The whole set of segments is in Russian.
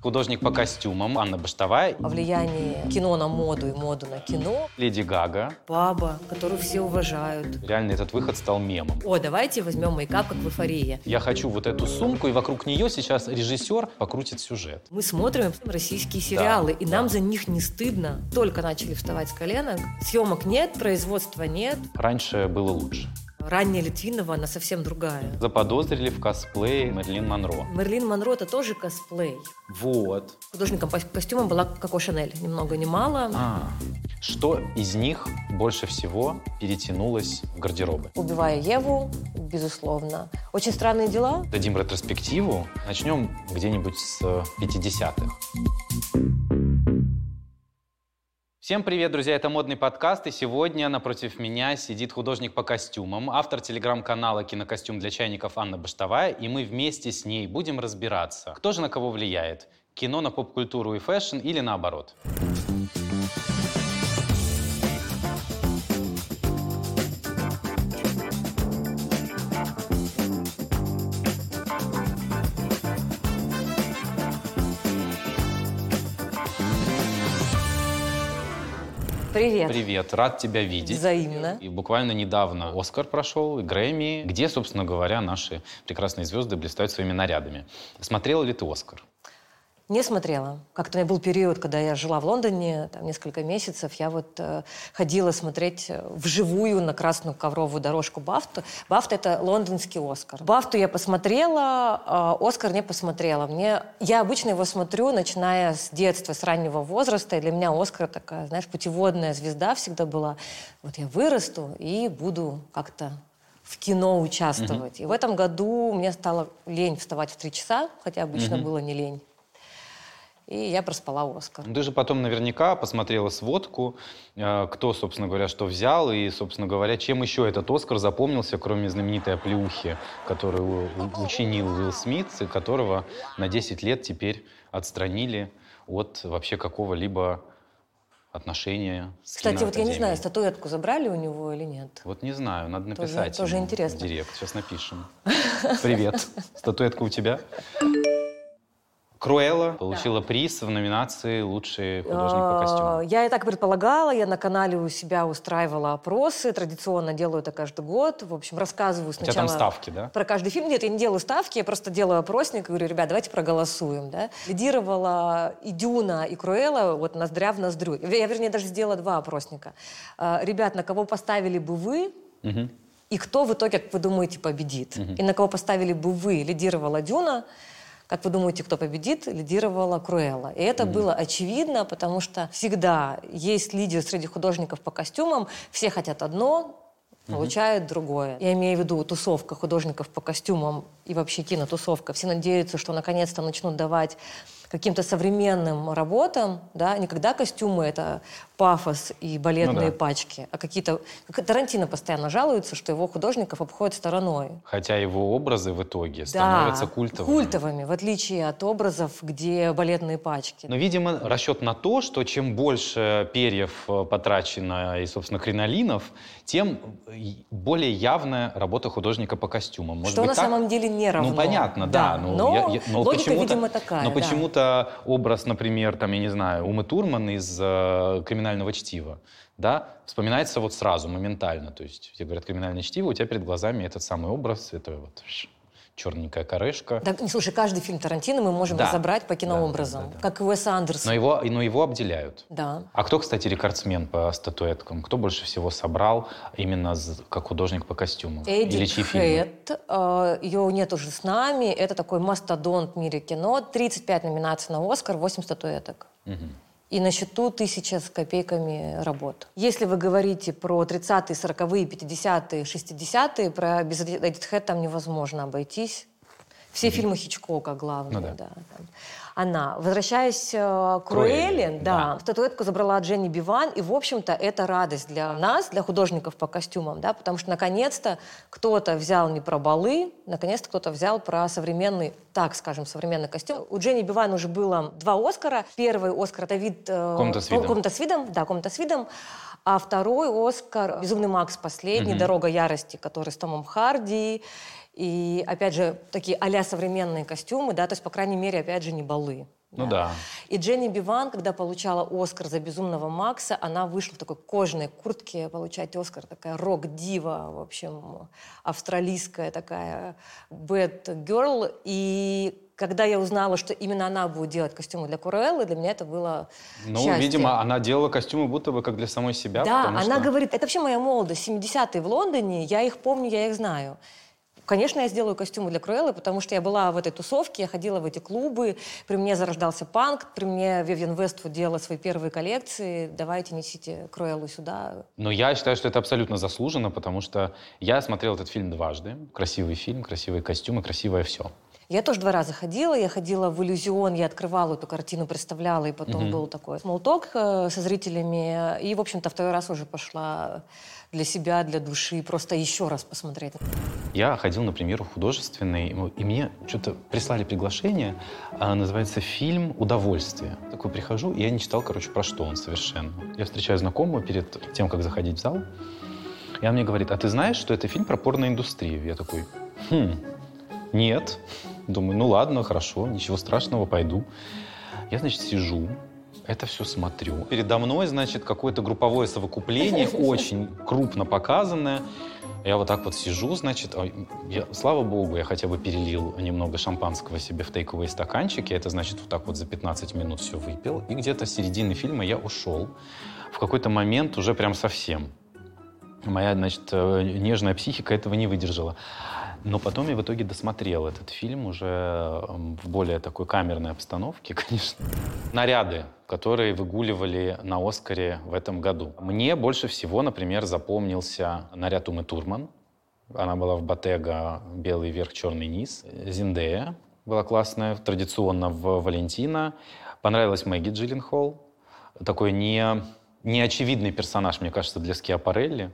Художник по костюмам Анна Баштовая. О влиянии кино на моду и моду на кино. Леди Гага. Баба, которую все уважают. Реально этот выход стал мемом. О, давайте возьмем мейкап, как в эйфории. Я хочу вот эту сумку, и вокруг нее сейчас режиссер покрутит сюжет. Мы смотрим российские сериалы, и нам за них не стыдно. Только начали вставать с коленок. Съемок нет, производства нет. Раньше было лучше. Ранняя Литвинова, она совсем другая. Заподозрили в косплее Мэрилин Монро. Мэрилин Монро это тоже косплей. Вот. Художником по костюмам была Коко Шанель, ни много ни мало. А, что из них больше всего перетянулось в гардеробы? Убивая Еву, безусловно. Очень странные дела. Дадим ретроспективу. Начнем где-нибудь с 50-х. Всем привет, друзья! Это модный подкаст, и сегодня напротив меня сидит художник по костюмам, автор телеграм-канала «Кинокостюм для чайников» Анна Баштовая, и мы вместе с ней будем разбираться, кто же на кого влияет – кино на поп-культуру и фэшн или наоборот. Привет. Привет, рад тебя видеть. Взаимно. И буквально недавно Оскар прошел, Грэмми, где, собственно говоря, наши прекрасные звезды блистают своими нарядами. Смотрела ли ты Оскар? Не смотрела. Как-то у меня был период, когда я жила в Лондоне, там несколько месяцев, я вот э, ходила смотреть э, вживую на красную ковровую дорожку Бафту. Бафта — это лондонский Оскар. Бафту я посмотрела, э, Оскар не посмотрела. Мне, я обычно его смотрю, начиная с детства, с раннего возраста, и для меня Оскар такая, знаешь, путеводная звезда всегда была. Вот я вырасту и буду как-то в кино участвовать. Mm-hmm. И в этом году мне стало лень вставать в три часа, хотя обычно mm-hmm. было не лень и я проспала Оскар. Ты же потом наверняка посмотрела сводку, э, кто, собственно говоря, что взял, и, собственно говоря, чем еще этот Оскар запомнился, кроме знаменитой оплеухи, которую учинил Уилл Смит, и которого на 10 лет теперь отстранили от вообще какого-либо отношения с Кстати, вот я не знаю, статуэтку забрали у него или нет. Вот не знаю, надо написать. Тоже, тоже интересно. директ, сейчас напишем. Привет, статуэтка у тебя? Круэлла получила да. приз в номинации «Лучший художник по костюмам». Я и так предполагала, я на канале у себя устраивала опросы, традиционно делаю это каждый год. В общем, рассказываю сначала... У тебя там ставки, да? Про каждый фильм. Нет, я не делаю ставки, я просто делаю опросник и говорю, ребят, давайте проголосуем. Да? Лидировала и Дюна, и Круэлла вот ноздря в ноздрю. Я, вернее, даже сделала два опросника. А, ребят, на кого поставили бы вы, угу. и кто в итоге, как вы думаете, победит? Угу. И на кого поставили бы вы, лидировала Дюна, как вы думаете, кто победит? Лидировала Круэлла. И это mm-hmm. было очевидно, потому что всегда есть лидер среди художников по костюмам, все хотят одно, получают mm-hmm. другое. Я имею в виду тусовка художников по костюмам и вообще кинотусовка. Все надеются, что наконец-то начнут давать каким-то современным работам, да, не когда костюмы это пафос и балетные ну, да. пачки, а какие-то... Как Тарантино постоянно жалуется, что его художников обходят стороной. Хотя его образы в итоге становятся да, культовыми. культовыми, в отличие от образов, где балетные пачки. Но, видимо, расчет на то, что чем больше перьев э, потрачено и, собственно, кринолинов, тем более явная работа художника по костюмам. Может что быть, на так? самом деле не равно. Ну, понятно, да. да ну, но я, я, но логика, видимо, такая. Но почему-то образ, например, там, я не знаю, Умы Турман из э, «Криминального криминального чтива, да, вспоминается вот сразу, моментально. То есть тебе говорят криминальное чтиво, у тебя перед глазами этот самый образ, это вот черненькая корешка. Да, слушай, каждый фильм Тарантино мы можем да. разобрать по кинообразам, да, да, да, как и Уэса Андерсона. Но его, но его обделяют. Да. А кто, кстати, рекордсмен по статуэткам? Кто больше всего собрал именно как художник по костюмам? Эдди Или чьи Хэт. Э, ее нет уже с нами. Это такой мастодонт в мире кино. 35 номинаций на Оскар, 8 статуэток. Угу и на счету тысяча с копейками работ. Если вы говорите про 30-е, 40-е, 50-е, 60-е, про без Хэт там невозможно обойтись. Все mm-hmm. фильмы Хичкока главные, ну, да. да она. Возвращаясь э, к Круэлле, да, да, статуэтку забрала Дженни Биван, и, в общем-то, это радость для нас, для художников по костюмам, да, потому что, наконец-то, кто-то взял не про балы, наконец-то кто-то взял про современный, так скажем, современный костюм. У Дженни Биван уже было два Оскара. Первый Оскар — это вид... Э, комната с видом. Комната с видом, да, комната с видом. А второй Оскар «Безумный Макс» последний, угу. «Дорога ярости», который с Томом Харди. И, опять же, такие а современные костюмы, да, то есть, по крайней мере, опять же, не балы. Ну да. И Дженни Биван, когда получала Оскар за «Безумного Макса», она вышла в такой кожаной куртке получать Оскар. Такая рок-дива, в общем, австралийская такая girl. И когда я узнала, что именно она будет делать костюмы для Куруэллы, для меня это было Ну, счастье. видимо, она делала костюмы будто бы как для самой себя. Да, она что- говорит, это вообще моя молодость, 70-е в Лондоне, я их помню, я их знаю. Конечно, я сделаю костюмы для Круэллы, потому что я была в этой тусовке, я ходила в эти клубы, при мне зарождался панк, при мне Вивьен Вествуд делала свои первые коллекции. Давайте несите Круэллу сюда. Но я считаю, что это абсолютно заслуженно, потому что я смотрел этот фильм дважды. Красивый фильм, красивые костюмы, красивое все. Я тоже два раза ходила. Я ходила в иллюзион, я открывала эту картину, представляла, и потом Мгм. был такой смолток э, со зрителями. И, в общем-то, второй раз уже пошла для себя, для души, просто еще раз посмотреть. Я ходил на премьеру художественный, ну, и мне что-то прислали приглашение, а, называется фильм «Удовольствие». Такой прихожу, и я не читал, короче, про что он совершенно. Я встречаю знакомую перед тем, как заходить в зал, и она мне говорит, а ты знаешь, что это фильм про порноиндустрию? Я такой, хм, нет. Думаю, ну ладно, хорошо, ничего страшного, пойду. Я, значит, сижу, это все смотрю. Передо мной, значит, какое-то групповое совокупление, очень крупно показанное. Я вот так вот сижу, значит, я, слава богу, я хотя бы перелил немного шампанского себе в тейковые стаканчики. Это значит, вот так вот за 15 минут все выпил. И где-то с середины фильма я ушел. В какой-то момент уже прям совсем. Моя, значит, э, нежная психика этого не выдержала. Но потом я в итоге досмотрел этот фильм уже эм, в более такой камерной обстановке, конечно. Наряды, которые выгуливали на Оскаре в этом году. Мне больше всего, например, запомнился наряд Умы Турман. Она была в Ботега белый верх, черный низ. Зиндея была классная, традиционно в Валентина. Понравилась Мэгги Джилленхол. Такой не, неочевидный персонаж, мне кажется, для Скиапарелли.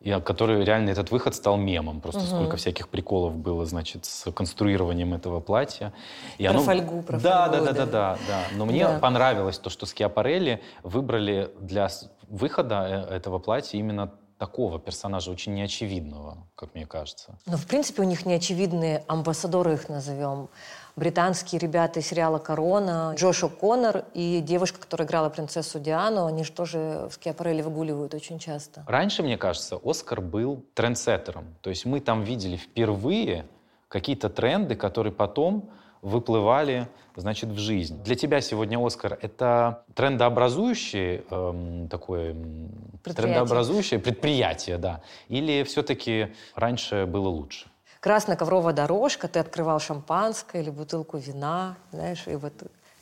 И от- который реально этот выход стал мемом. Просто Мгм. сколько всяких приколов было, значит, с конструированием этого платья. И Про фольгу, про да, фольгу, да, да, да, да. да. Но мне Да. понравилось то, что Скиапарелли выбрали для выхода э, этого платья именно такого персонажа, очень неочевидного, как мне кажется. Но, в принципе, у них неочевидные амбассадоры, их назовем. Британские ребята из сериала «Корона», Джош О'Коннор и девушка, которая играла принцессу Диану, они же тоже в Скиапарелли выгуливают очень часто. Раньше, мне кажется, Оскар был трендсеттером. То есть мы там видели впервые какие-то тренды, которые потом выплывали, значит, в жизнь. Для тебя сегодня Оскар — это трендообразующее эм, такое Предприятие. трендообразующее предприятие, да? Или все-таки раньше было лучше? Красная ковровая дорожка, ты открывал шампанское или бутылку вина, знаешь, и вот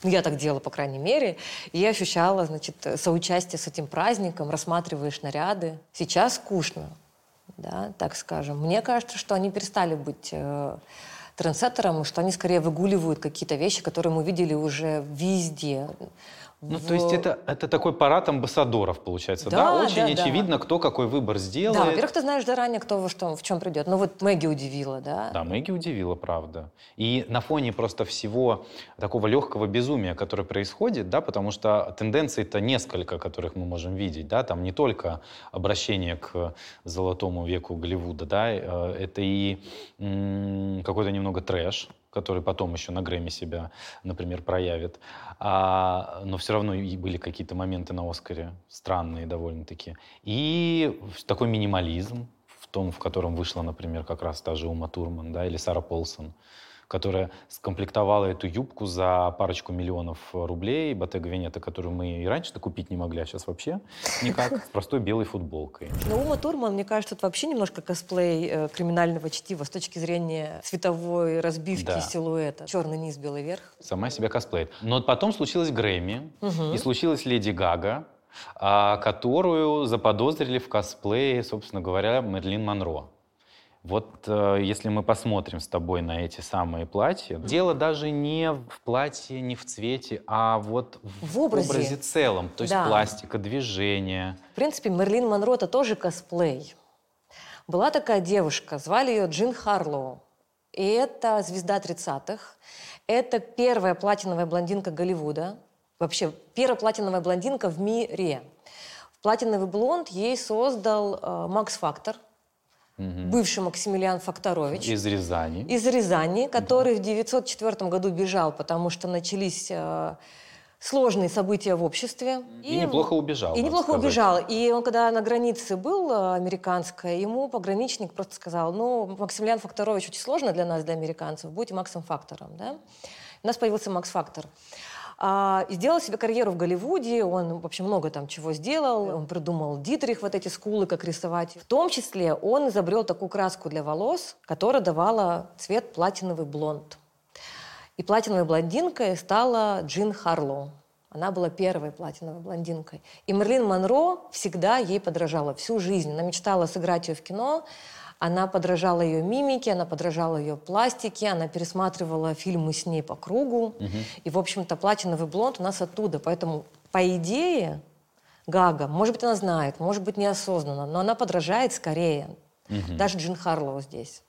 ну, я так делала, по крайней мере. И я ощущала, значит, соучастие с этим праздником, рассматриваешь наряды. Сейчас скучно, да, так скажем. Мне кажется, что они перестали быть э, трендсеттером, что они скорее выгуливают какие-то вещи, которые мы видели уже везде. Ну, В- то есть это, это такой парад амбассадоров, получается, да? Да, Очень да, да. очевидно, кто какой выбор сделает. Да, во-первых, ты знаешь заранее, кто во что, в чем придет. Ну вот Мэгги удивила, да? Да, Мэгги удивила, правда. И на фоне просто всего такого легкого безумия, которое происходит, да, потому что тенденций-то несколько, которых мы можем видеть, да, там не только обращение к золотому веку Голливуда, да, э, это и м, какой-то немного трэш, который потом еще на Грэмми себя, например, проявит. А, но все равно и были какие-то моменты на Оскаре странные довольно-таки. И такой минимализм, в том, в котором вышла, например, как раз та же Ума Турман, да, или Сара Полсон, которая скомплектовала эту юбку за парочку миллионов рублей, Bottega Veneta, которую мы и раньше-то купить не могли, а сейчас вообще никак, с простой белой футболкой. Но Ума Турман, мне кажется, это вообще немножко косплей э, криминального чтива с точки зрения цветовой разбивки Да. силуэта. Черный низ, белый верх. Сама себя косплеит. Но потом случилось Грэмми, Мгм. и случилась Леди Гага, а, которую заподозрили в косплее, собственно говоря, Мерлин Монро. Вот э, если мы посмотрим с тобой на эти самые платья, дело даже не в платье, не в цвете, а вот в, В образе. целом. То есть Да. пластика, движение. В принципе, Мерлин Монро это тоже косплей. Была такая девушка, звали ее Джин Харлоу. И это звезда 30-х. Это первая платиновая блондинка Голливуда. Вообще, первая платиновая блондинка в мире. Платиновый блонд ей создал э, Макс Фактор. Угу. бывший Максимилиан Факторович. Из Рязани. Из Рязани, который да. в 904 году бежал, потому что начались э, сложные события в обществе. И, и неплохо убежал. И неплохо сказать. убежал. И он, когда на границе был э, американской, ему пограничник просто сказал, ну, Максимилиан Факторович очень сложно для нас, для американцев, будьте Максом Фактором. Да? У нас появился Макс Фактор. А, и сделал себе карьеру в Голливуде. Он вообще много там чего сделал. Он придумал Дитрих, вот эти скулы, как рисовать. В том числе он изобрел такую краску для волос, которая давала цвет платиновый блонд. И платиновой блондинкой стала Джин Харлоу. Она была первой платиновой блондинкой. И Мерлин Монро всегда ей подражала всю жизнь. Она мечтала сыграть ее в кино. Она подражала ее мимике, она подражала ее пластике, она пересматривала фильмы с ней по кругу. Угу. И, в общем-то, платиновый блонд у нас оттуда. Поэтому, по идее, Гага, может быть, она знает, может быть, неосознанно, но она подражает скорее. Угу. Даже Джин Харлоу здесь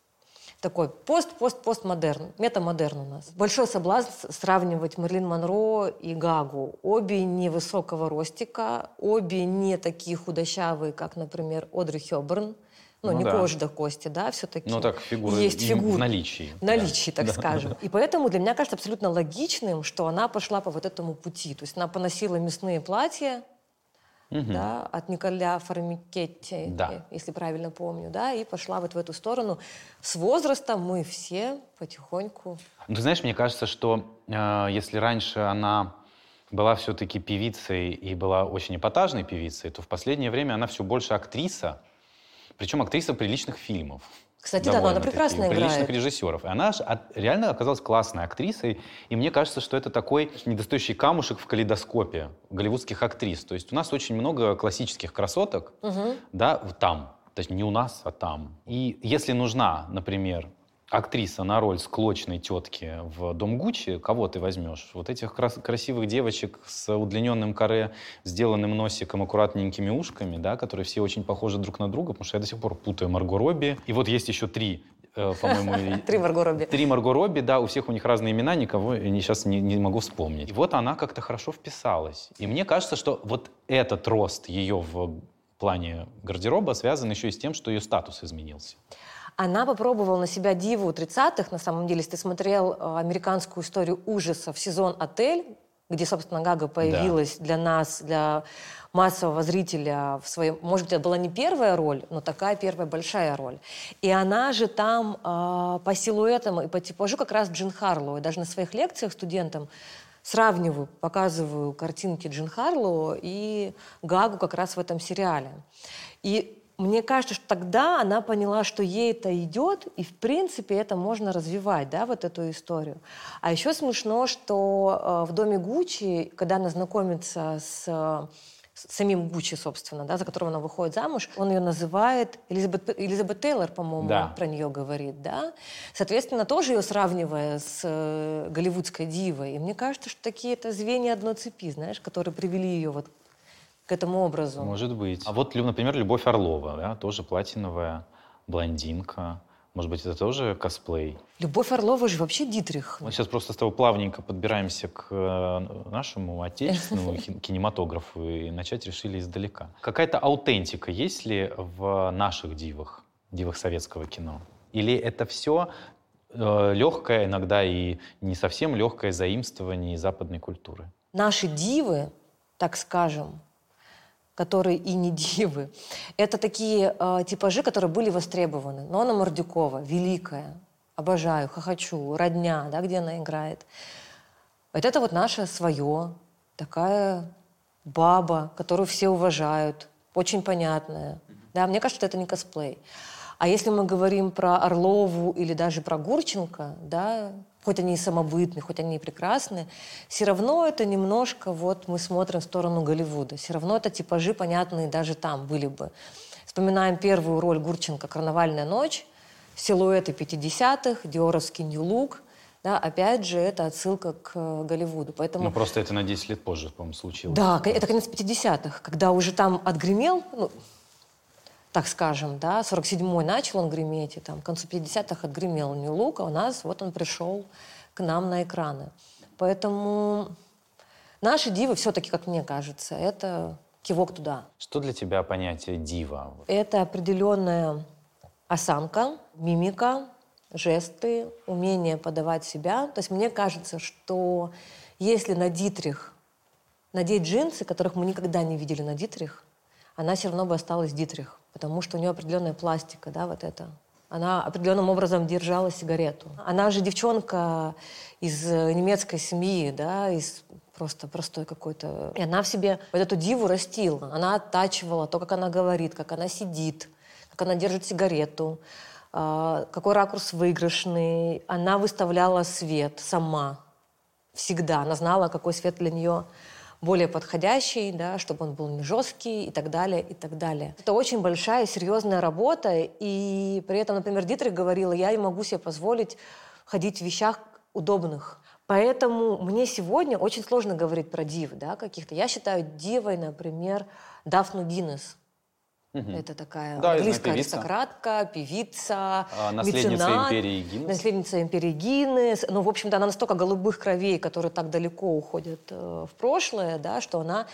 такой пост-пост-постмодерн, метамодерн у нас. Большой соблазн сравнивать Мерлин Монро и Гагу. Обе невысокого ростика, обе не такие худощавые, как, например, Одри Хёберн. Ну, ну не да. кожа до кости, да, все-таки. Ну так, фигура есть фигура. в наличии. В наличии, да. так да. скажем. И поэтому для меня кажется абсолютно логичным, что она пошла по вот этому пути. То есть она поносила мясные платья, угу. да, от Николя Фармикетти, да. если правильно помню, да, и пошла вот в эту сторону. С возрастом мы все потихоньку... Ну, ты знаешь, мне кажется, что э, если раньше она была все-таки певицей и была очень эпатажной певицей, то в последнее время она все больше актриса, причем актриса приличных фильмов. Кстати, да, но она прекрасно играет. Приличных режиссеров. И она реально оказалась классной актрисой. И мне кажется, что это такой недостающий камушек в калейдоскопе голливудских актрис. То есть у нас очень много классических красоток, угу. да, там. То есть не у нас, а там. И если нужна, например, актриса на роль склочной тетки в Дом Гуччи, кого ты возьмешь? Вот этих крас- красивых девочек с удлиненным каре, сделанным носиком, аккуратненькими ушками, да, которые все очень похожи друг на друга, потому что я до сих пор путаю Марго Робби. И вот есть еще три э, по-моему... Три Марго Робби. Три Марго Робби, да, у всех у них разные имена, никого я сейчас не, не могу вспомнить. И вот она как-то хорошо вписалась. И мне кажется, что вот этот рост ее в плане гардероба связан еще и с тем, что ее статус изменился. Она попробовала на себя диву 30-х, на самом деле, если ты смотрел э, американскую историю ужасов, сезон «Отель», где, собственно, Гага появилась да. для нас, для массового зрителя в своем... Может быть, это была не первая роль, но такая первая большая роль. И она же там э, по силуэтам и по типажу как раз Джин Харлоу. И даже на своих лекциях студентам сравниваю, показываю картинки Джин Харлоу и Гагу как раз в этом сериале. И мне кажется, что тогда она поняла, что ей это идет, и в принципе это можно развивать, да, вот эту историю. А еще смешно, что э, в доме Гуччи, когда она знакомится с, с самим Гуччи, собственно, да, за которого она выходит замуж, он ее называет Элизабет, Элизабет Тейлор, по-моему, да. про нее говорит, да. Соответственно, тоже ее сравнивая с э, голливудской дивой. И мне кажется, что такие это звенья одной цепи, знаешь, которые привели ее вот к этому образу. Может быть. А вот, например, Любовь Орлова, да, тоже платиновая блондинка. Может быть, это тоже косплей? Любовь Орлова же вообще Дитрих. Мы сейчас просто с тобой плавненько подбираемся к э, нашему отечественному кинематографу и начать решили издалека. Какая-то аутентика есть ли в наших дивах, дивах советского кино? Или это все э, легкое, иногда и не совсем легкое заимствование западной культуры? Наши дивы, так скажем, которые и не дивы. Это такие э, типажи, которые были востребованы. Нона Мордюкова, великая, обожаю, хохочу, родня, да, где она играет. Вот это вот наше свое, такая баба, которую все уважают, очень понятная. Да, мне кажется, это не косплей. А если мы говорим про Орлову или даже про Гурченко, да, хоть они и самобытные, хоть они и прекрасные, все равно это немножко, вот мы смотрим в сторону Голливуда, все равно это типажи понятные даже там были бы. Вспоминаем первую роль Гурченко «Карнавальная ночь», силуэты 50-х, диоровский нью-лук, да, опять же, это отсылка к э, Голливуду. Поэтому... Ну, просто это на 10 лет позже, по-моему, случилось. Да, это конец 50-х, когда уже там отгремел, ну, так скажем, да, 47-й начал он греметь, и там к концу 50-х отгремел New Look, а у нас вот он пришел к нам на экраны. Поэтому наши дивы все-таки, как мне кажется, это кивок туда. Что для тебя понятие дива? Это определенная осанка, мимика, жесты, умение подавать себя. То есть мне кажется, что если на Дитрих надеть джинсы, которых мы никогда не видели на Дитрих, она все равно бы осталась Дитрих, потому что у нее определенная пластика, да, вот это. Она определенным образом держала сигарету. Она же девчонка из э, немецкой семьи, да, из просто простой какой-то. И она в себе вот эту диву растила. Она оттачивала то, как она говорит, как она сидит, как она держит сигарету, а, какой ракурс выигрышный. Она выставляла свет сама. Всегда. Она знала, какой свет для нее более подходящий, да, чтобы он был не жесткий и так далее, и так далее. Это очень большая, серьезная работа, и при этом, например, Дитрих говорила, я не могу себе позволить ходить в вещах удобных. Поэтому мне сегодня очень сложно говорить про див, да, каких-то. Я считаю дивой, например, Дафну Гиннес. Угу. Это такая да, английская певица. аристократка, певица, а, наследница меценат, империи Гиннес. Наследница империи Гиннес. Ну, в общем-то, она настолько голубых кровей, которые так далеко уходят э, в прошлое, да, что она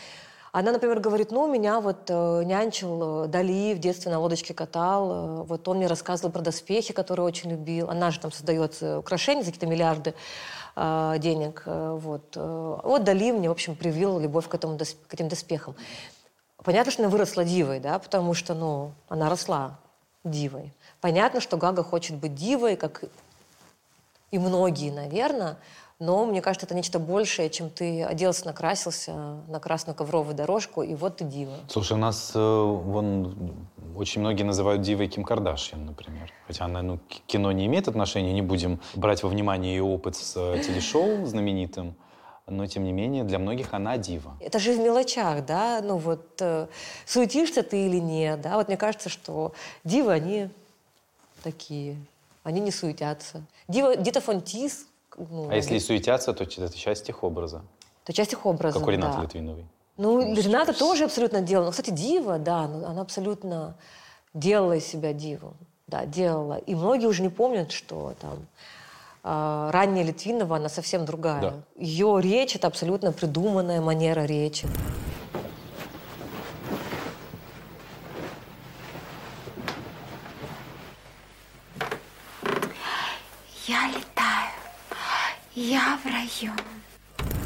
она, например, говорит, ну, меня вот э, нянчил э, Дали, в детстве на лодочке катал, э, вот он мне рассказывал про доспехи, которые очень любил. Она же там создает э, украшения за какие-то миллиарды э, денег. Э, вот. вот Дали мне, в общем, привил любовь к, этому, к этим доспехам. Понятно, что она выросла дивой, да, потому что, ну, она росла дивой. Понятно, что Гага хочет быть дивой, как и многие, наверное, но мне кажется, это нечто большее, чем ты оделся, накрасился на красную ковровую дорожку, и вот ты дива. Слушай, у нас э, вон очень многие называют дивой Ким Кардашьян, например. Хотя она, ну, кино не имеет отношения, не будем брать во внимание ее опыт с э, телешоу знаменитым но тем не менее для многих она дива. Это же в мелочах, да, ну вот э, суетишься ты или нет, да, вот мне кажется, что дивы, они такие, они не суетятся. Дива, Дита Фонтис. Ну, а если и суетятся, то это часть их образа. Это часть их образа, Как у Ренаты да. Литвиновой. Ну, ну Рената тоже абсолютно делала. Ну, кстати, дива, да, ну, она абсолютно делала из себя диву. Да, делала. И многие уже не помнят, что там ранняя Литвинова, она совсем другая. Да. Ее речь — это абсолютно придуманная манера речи. Я летаю, я в раю.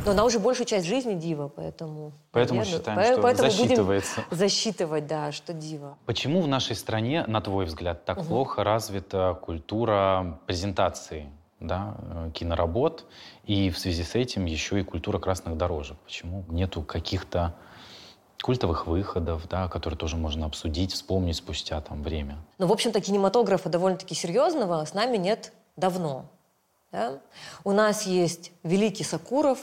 Но она уже большую часть жизни дива, поэтому... Поэтому наверное, считаем, по- что поэтому засчитывается. Будем засчитывать, да, что дива. Почему в нашей стране, на твой взгляд, так угу. плохо развита культура презентации да, э, киноработ, и в связи с этим еще и культура красных дорожек. Почему нету каких-то культовых выходов, да, которые тоже можно обсудить, вспомнить спустя там время? Ну, в общем-то, кинематографа довольно-таки серьезного с нами нет давно. Да? У нас есть великий Сакуров,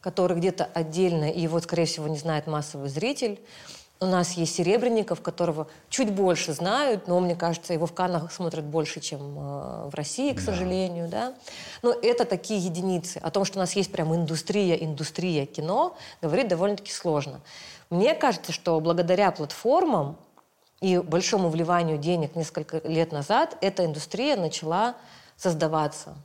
который где-то отдельно, и его, скорее всего, не знает массовый зритель. У нас есть Серебренников, которого чуть больше знают, но, мне кажется, его в Каннах смотрят больше, чем э, в России, к да. сожалению. Да? Но это такие единицы. О том, что у нас есть прям индустрия, индустрия кино, говорить довольно-таки сложно. Мне кажется, что благодаря платформам и большому вливанию денег несколько лет назад эта индустрия начала создаваться.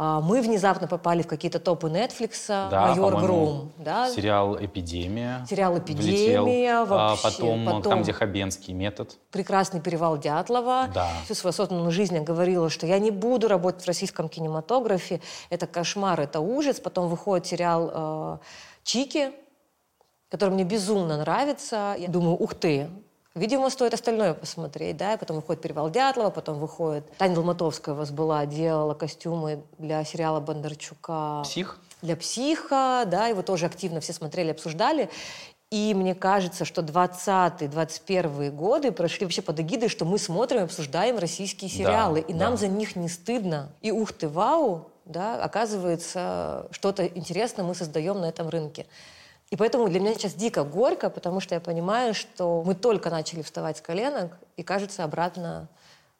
А, мы внезапно попали в какие-то топы Netflix, да, Майор Гром. Да? Сериал «Эпидемия». Сериал «Эпидемия». Влетел. Вообще. А потом, потом там, где Хабенский метод. Прекрасный перевал Дятлова. Да. Всю свою осознанную жизнь я говорила, что я не буду работать в российском кинематографе. Это кошмар, это ужас. Потом выходит сериал э, «Чики», который мне безумно нравится. Я думаю, ух ты, Видимо, стоит остальное посмотреть, да, и потом выходит «Перевал Дятлова», потом выходит... Таня Долматовская у вас была, делала костюмы для сериала Бондарчука. «Псих»? Для «Психа», да, его тоже активно все смотрели, обсуждали. И мне кажется, что 20-21 годы прошли вообще под эгидой, что мы смотрим и обсуждаем российские сериалы. Да, и нам за них не стыдно. И ух ты, вау, да, оказывается, что-то интересное мы создаем на этом рынке. И поэтому для меня сейчас дико горько, потому что я понимаю, что мы только начали вставать с коленок, и, кажется, обратно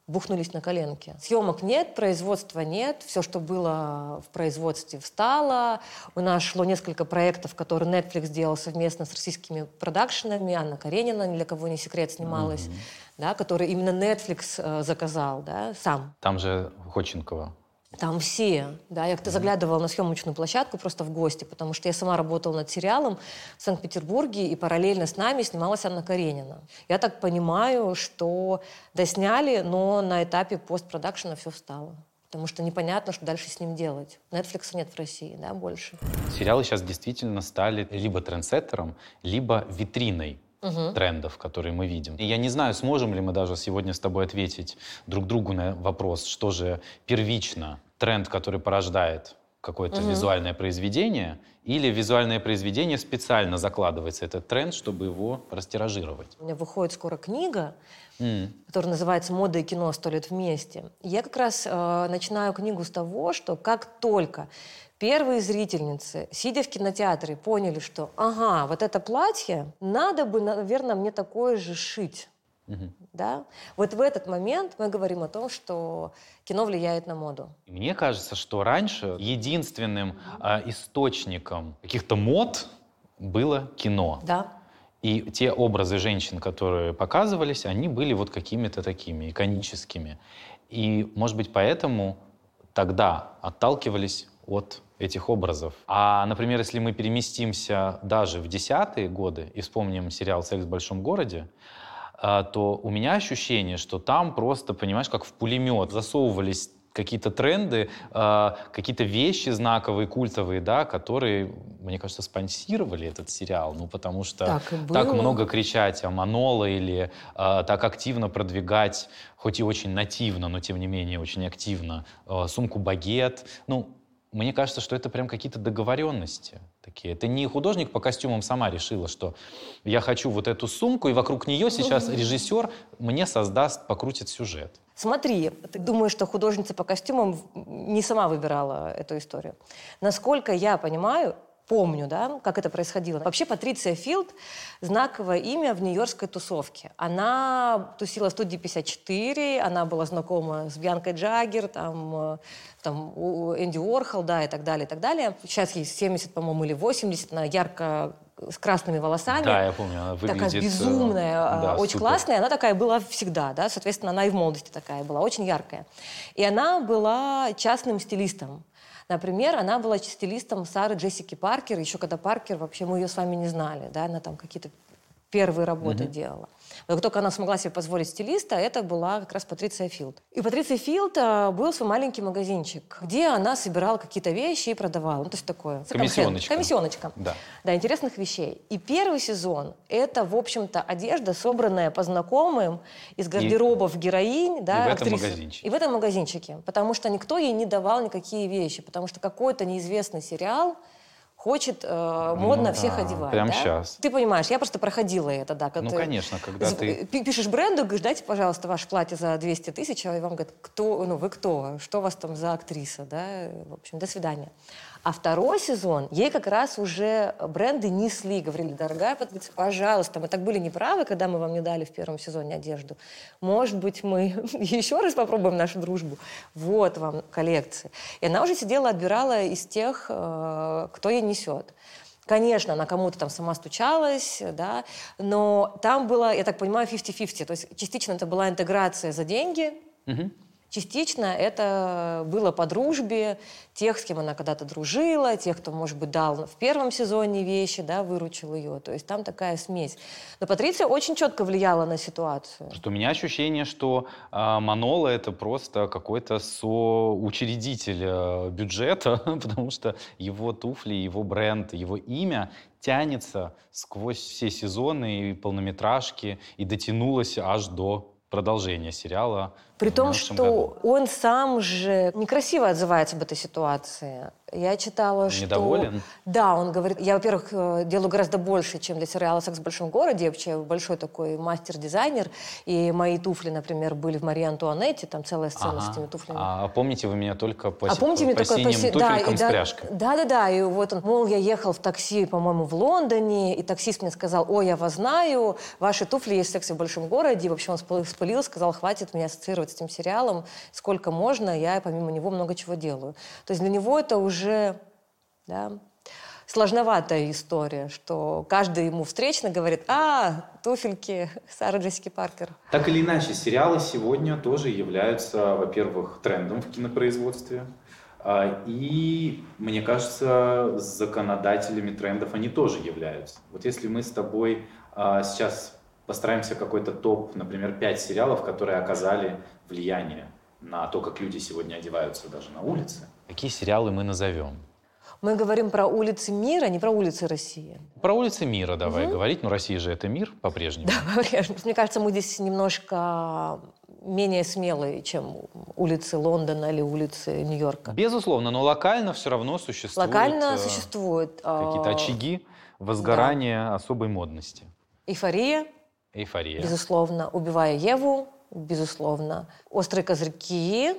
бухнулись на коленки. Съемок нет, производства нет, все, что было в производстве, встало. У нас шло несколько проектов, которые Netflix делал совместно с российскими продакшенами. Анна Каренина, ни для кого не секрет, снималась, mm-hmm. да, который именно Netflix э, заказал, да, сам. Там же Ходченкова Там все, да, я как-то заглядывала на съемочную площадку просто в гости, потому что я сама работала над сериалом в Санкт-Петербурге, и параллельно с нами снималась Анна Каренина. Я так понимаю, что досняли, но на этапе постпродакшена все встало. Потому что непонятно, что дальше с ним делать. Netflix нет в России, да, больше. Сериалы сейчас действительно стали либо трендсеттером, либо витриной угу. трендов, которые мы видим. И я не знаю, сможем ли мы даже сегодня с тобой ответить друг другу на вопрос, что же первично тренд, который порождает какое-то угу. визуальное произведение, или визуальное произведение специально закладывается этот тренд, чтобы его растиражировать. У меня выходит скоро книга, mm. которая называется «Мода и кино сто лет вместе». Я как раз э, начинаю книгу с того, что как только Первые зрительницы, сидя в кинотеатре, поняли, что ага, вот это платье, надо бы, наверное, мне такое же шить. Угу. Да? Вот в этот момент мы говорим о том, что кино влияет на моду. Мне кажется, что раньше единственным э, источником каких-то мод было кино. Да. И те образы женщин, которые показывались, они были вот какими-то такими иконическими. И, может быть, поэтому тогда отталкивались от этих образов. А, например, если мы переместимся даже в десятые годы и вспомним сериал «Секс в большом городе», а, то у меня ощущение, что там просто, понимаешь, как в пулемет засовывались какие-то тренды, а, какие-то вещи знаковые, культовые, да, которые, мне кажется, спонсировали этот сериал. Ну, потому что так, так много кричать о Маноло или э, так активно продвигать, хоть и очень нативно, но тем не менее очень активно, сумку багет. Ну, мне кажется, что это прям какие-то договоренности такие. Это не художник по костюмам сама решила, что я хочу вот эту сумку, и вокруг нее сейчас режиссер мне создаст, покрутит сюжет. Смотри, ты думаешь, что художница по костюмам не сама выбирала эту историю. Насколько я понимаю, помню, да, как это происходило. Вообще Патриция Филд – знаковое имя в нью-йоркской тусовке. Она тусила в студии 54, она была знакома с Бьянкой Джаггер, там, э, там Энди Уорхол, да, и так далее, и так далее. Сейчас ей 70, по-моему, или 80, она ярко с красными волосами. Да, я помню, она выглядит... Такая безумная, э, да, очень супер. классная. Она такая была всегда, да, соответственно, она и в молодости такая была, очень яркая. И она была частным стилистом. Например, она была стилистом Сары Джессики Паркер, еще когда Паркер, вообще мы ее с вами не знали, да, она там какие-то первые работы mm-hmm. делала. Но как только она смогла себе позволить стилиста, это была как раз Патриция Филд. И Патриция Филд а, был свой маленький магазинчик, где она собирала какие-то вещи и продавала. Ну, то есть такое. Комиссионочка. Комиссионочка. Да. Да, интересных вещей. И первый сезон — это, в общем-то, одежда, собранная по знакомым из гардеробов и, героинь. Да, и в этом магазинчике. И в этом магазинчике. Потому что никто ей не давал никакие вещи. Потому что какой-то неизвестный сериал — хочет э, модно ну, всех да, одевать. Прямо да? сейчас. Ты понимаешь, я просто проходила это, да. Ну, конечно, когда ты... Пишешь бренду, говоришь, дайте, пожалуйста, ваше платье за 200 тысяч, а вам говорят, кто, ну, вы кто, что у вас там за актриса, да, в общем, до свидания. А второй сезон ей как раз уже бренды несли, говорили, дорогая подписчица, пожалуйста, мы так были неправы, когда мы вам не дали в первом сезоне одежду. Может быть, мы еще раз попробуем нашу дружбу. Вот вам коллекции. И она уже сидела, отбирала из тех, э, кто ей несет. Конечно, она кому-то там сама стучалась, да, но там было, я так понимаю, 50-50. То есть частично это была интеграция за деньги, угу. Частично это было по дружбе тех, с кем она когда-то дружила, тех, кто, может быть, дал в первом сезоне вещи, да, выручил ее. То есть там такая смесь. Но Патриция очень четко влияла на ситуацию. Что у меня ощущение, что э, Манола это просто какой-то соучредитель э, бюджета, потому что его туфли, его бренд, его имя тянется сквозь все сезоны и полнометражки и дотянулось аж до продолжение сериала. При том, что году. он сам же некрасиво отзывается об этой ситуации. Я читала, что... Недоволен? Да, он говорит... Я, во-первых, э, делаю гораздо больше, чем для сериала «Секс в большом городе». Я вообще большой такой мастер-дизайнер. И мои туфли, например, были в Марии Антуанетте. Там целая сцена ага. с этими туфлями. А помните вы меня только по, а помните по, по только синим по си... туфелькам да, с пряжкой? Да-да-да. И вот он, мол, я ехал в такси, по-моему, в Лондоне, и таксист мне сказал, ой, я вас знаю, ваши туфли есть в «Сексе в большом городе». И, в общем, он спалил, сказал, хватит меня ассоциировать с этим сериалом. Сколько можно, я помимо него много чего делаю. То есть для него это уже да, сложноватая история, что каждый ему встречно говорит, а, туфельки Сара Джессики Паркер. Так или иначе, сериалы сегодня тоже являются, во-первых, трендом в кинопроизводстве. А, и, мне кажется, законодателями трендов они тоже являются. Вот если мы с тобой а, сейчас постараемся какой-то топ, например, 5 сериалов, которые оказали влияние на то, как люди сегодня одеваются даже на улице. Какие сериалы мы назовем? Мы говорим про улицы мира, не про улицы России. Про улицы мира давай угу. говорить. Но Россия же это мир по-прежнему. Да, по-прежнему. Мне кажется, мы здесь немножко менее смелые, чем улицы Лондона или улицы Нью-Йорка. Безусловно, но локально все равно существует. Локально э, существует. Какие-то а, очаги возгорания да. особой модности. Эйфория. Эйфория. Безусловно. Убивая Еву. Безусловно. Острые козырьки.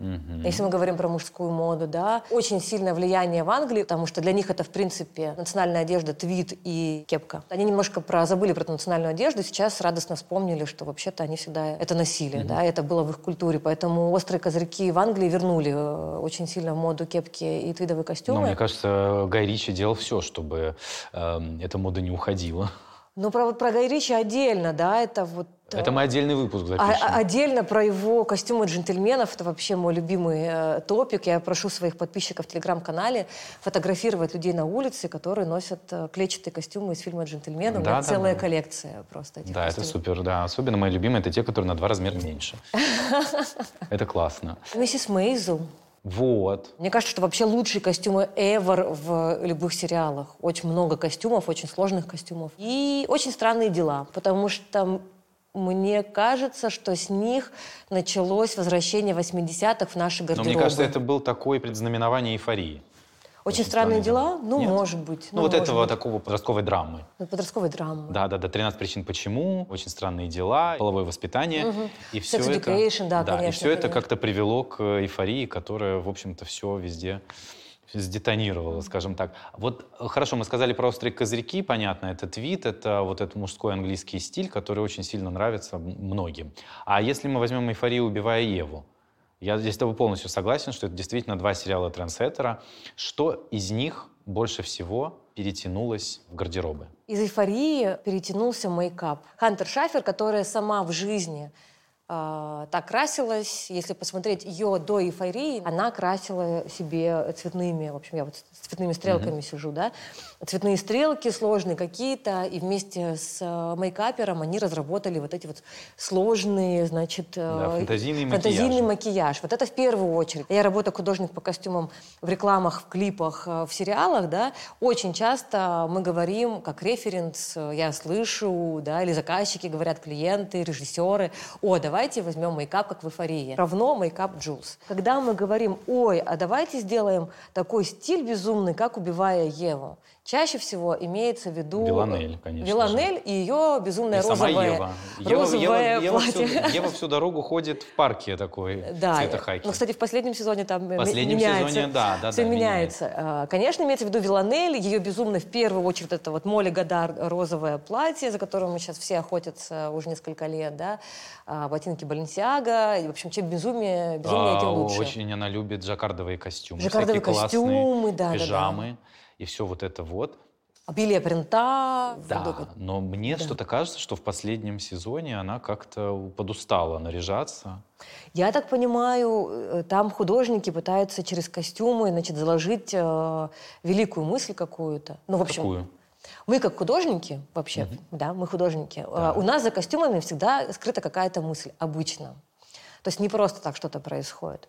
Угу. Если мы говорим про мужскую моду, да, очень сильное влияние в Англии, потому что для них это, в принципе, национальная одежда, твит и кепка. Они немножко про, забыли про национальную одежду, сейчас радостно вспомнили, что вообще-то они всегда это носили, угу. да, это было в их культуре. Поэтому острые козырьки в Англии вернули э, очень сильно в моду кепки и твидовые костюмы. Но мне кажется, Гай Ричи делал все, чтобы э, эта мода не уходила. Ну, про, вот про Гай Ричи отдельно, да, это вот... Э, это мы отдельный выпуск запишем. А, отдельно про его костюмы джентльменов, это вообще мой любимый э, топик. Я прошу своих подписчиков в Телеграм-канале фотографировать людей на улице, которые носят э, клетчатые костюмы из фильма «Джентльмены». Да, У меня да, целая да. коллекция просто этих Да, костюмов. это супер, да. Особенно мои любимые, это те, которые на два размера меньше. Это классно. Миссис Мейзел. Вот. Мне кажется, что вообще лучшие костюмы ever в любых сериалах. Очень много костюмов, очень сложных костюмов. И очень странные дела, потому что мне кажется, что с них началось возвращение 80-х в наши гардеробы. Но мне кажется, это был такое предзнаменование эйфории. Очень странные дела? Ну, Нет? может быть. Ну, ну вот этого быть. такого подростковой драмы. Ну, подростковой драмы. Да, да, да. 13 причин почему, очень странные дела, половое воспитание. Угу. И все Sex это, education, да, да, конечно. И все это как-то привело к эйфории, которая, в общем-то, все везде сдетонировала, скажем так. Вот э, хорошо, мы сказали про острые козырьки, понятно, это твит, это вот этот мужской английский стиль, который очень сильно нравится многим. А если мы возьмем эйфорию, убивая Еву, я здесь с тобой полностью согласен, что это действительно два сериала трендсеттера. Что из них больше всего перетянулось в гардеробы? Из эйфории перетянулся мейкап. Хантер Шафер, которая сама в жизни э, так красилась. Если посмотреть ее до эйфории, она красила себе цветными, в общем, я вот с цветными стрелками mm-hmm. сижу, да, цветные стрелки сложные какие-то, и вместе с э, мейкапером они разработали вот эти вот сложные, значит, э, да, фантазийный, фантазийный макияж. макияж. Вот это в первую очередь. Я работаю художник по костюмам в рекламах, в клипах, в сериалах, да, очень часто мы говорим как референс, я слышу, да, или заказчики говорят, клиенты, режиссеры, о, давайте возьмем мейкап, как в эйфории. Равно мейкап Джулс. Когда мы говорим, ой, а давайте сделаем такой стиль безумный, как убивая Еву. Чаще всего имеется в виду... Вилланель, конечно Вилланель же. и ее безумная и розовая, Ева. розовое Ева, платье. Ева, всю, Ева всю дорогу ходит в парке такой да. цвета хаки. Ну, кстати, в последнем сезоне там в последнем меняется. сезоне, да, да, все да, меняется. меняется. Конечно, имеется в виду Виланель, ее безумно в первую очередь это вот Молли Гадар розовое платье, за которым сейчас все охотятся уже несколько лет, да, а, ботинки Баленсиага, и, в общем, чем безумие, безумие а, тем лучше. Очень она любит жаккардовые костюмы. Жаккардовые костюмы, да, пижамы. Да, да. И все вот это вот. Обилие принта. Да, но мне да. что-то кажется, что в последнем сезоне она как-то подустала наряжаться. Я так понимаю, э, там художники пытаются через костюмы, значит, заложить э, великую мысль какую-то. Ну, в общем, Какую? Мы как художники, вообще, угу. да, мы художники, да. Э, у нас за костюмами всегда скрыта какая-то мысль, обычно. То есть не просто так что-то происходит.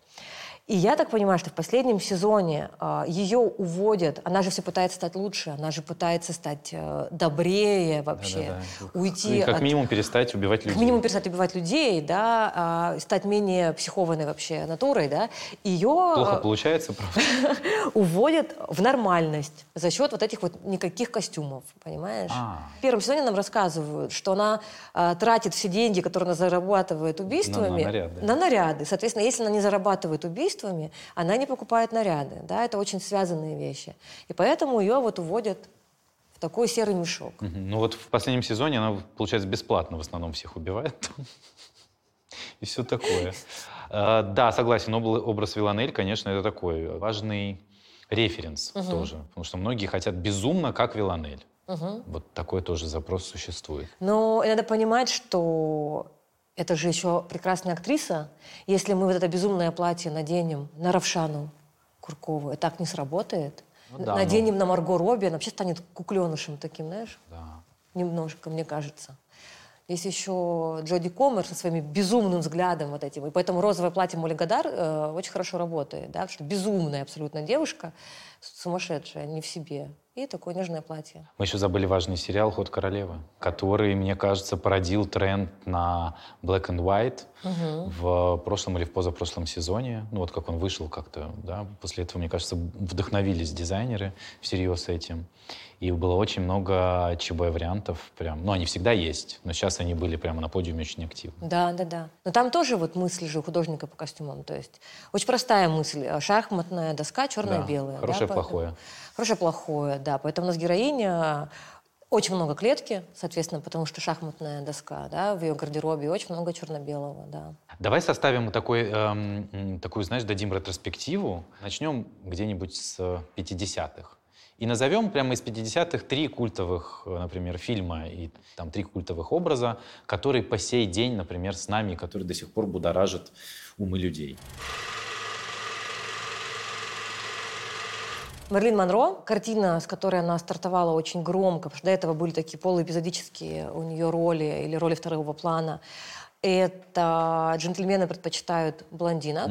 И я так понимаю, что в последнем сезоне э, ее уводят. Она же все пытается стать лучше, она же пытается стать э, добрее вообще, да, да, да. уйти. И как от... минимум перестать убивать людей. Как минимум перестать убивать людей, да, э, стать менее психованной вообще натурой, да. Ее плохо получается, правда. уводят в нормальность за счет вот этих вот никаких костюмов, понимаешь? А. В первом сезоне нам рассказывают, что она э, тратит все деньги, которые она зарабатывает убийствами, на, на наряды. На наряды. Соответственно, если она не зарабатывает убийствами убийствами, она не покупает наряды. Да? Это очень связанные вещи. И поэтому ее вот уводят в такой серый мешок. Угу. Ну вот в последнем сезоне она, получается, бесплатно в основном всех убивает. И все такое. А, да, согласен, образ Виланель, конечно, это такой важный референс тоже. Потому что многие хотят безумно, как Виланель. Мгм. Вот такой тоже запрос существует. Но надо понимать, что это же еще прекрасная актриса. Если мы вот это безумное платье наденем на Равшану Куркову, это так не сработает. Ну да, наденем на Марго Робби, она вообще станет кукленышем таким, знаешь, Да. немножко, мне кажется. Есть еще Джоди Комер со своими безумным взглядом вот этим. И поэтому розовое платье Молли Гадар э, очень хорошо работает. Да? Потому что безумная абсолютно девушка, сумасшедшая, не в себе. И такое нежное платье. Мы еще забыли важный сериал «Ход королевы», который, мне кажется, породил тренд на black and white в прошлом или в позапрошлом сезоне. Ну вот как он вышел как-то, да. После этого, мне кажется, вдохновились дизайнеры всерьез этим. И было очень много ЧБ-вариантов прям. Ну, они всегда есть, но сейчас они были прямо на подиуме очень активны. Да, да, да. Но там тоже вот мысль же у художника по костюмам. То есть очень простая мысль. э, Шахматная доска, черное-белое. Да, хорошее, да, плохое. Хорошее, плохое, да. Поэтому у нас героиня очень много клетки, соответственно, потому что шахматная доска, да, в ее гардеробе очень много черно-белого, да. Давай составим такой, эм, такую, знаешь, дадим ретроспективу. Начнем где-нибудь с 50-х. И назовем прямо из 50-х три культовых, э, например, фильма и там три культовых образа, которые по сей день, например, с нами, которые до сих пор будоражат умы людей. Мерлин Монро, картина, с которой она стартовала очень громко, потому что до этого были такие полуэпизодические у нее роли или роли второго плана. Это «Джентльмены предпочитают блондинок».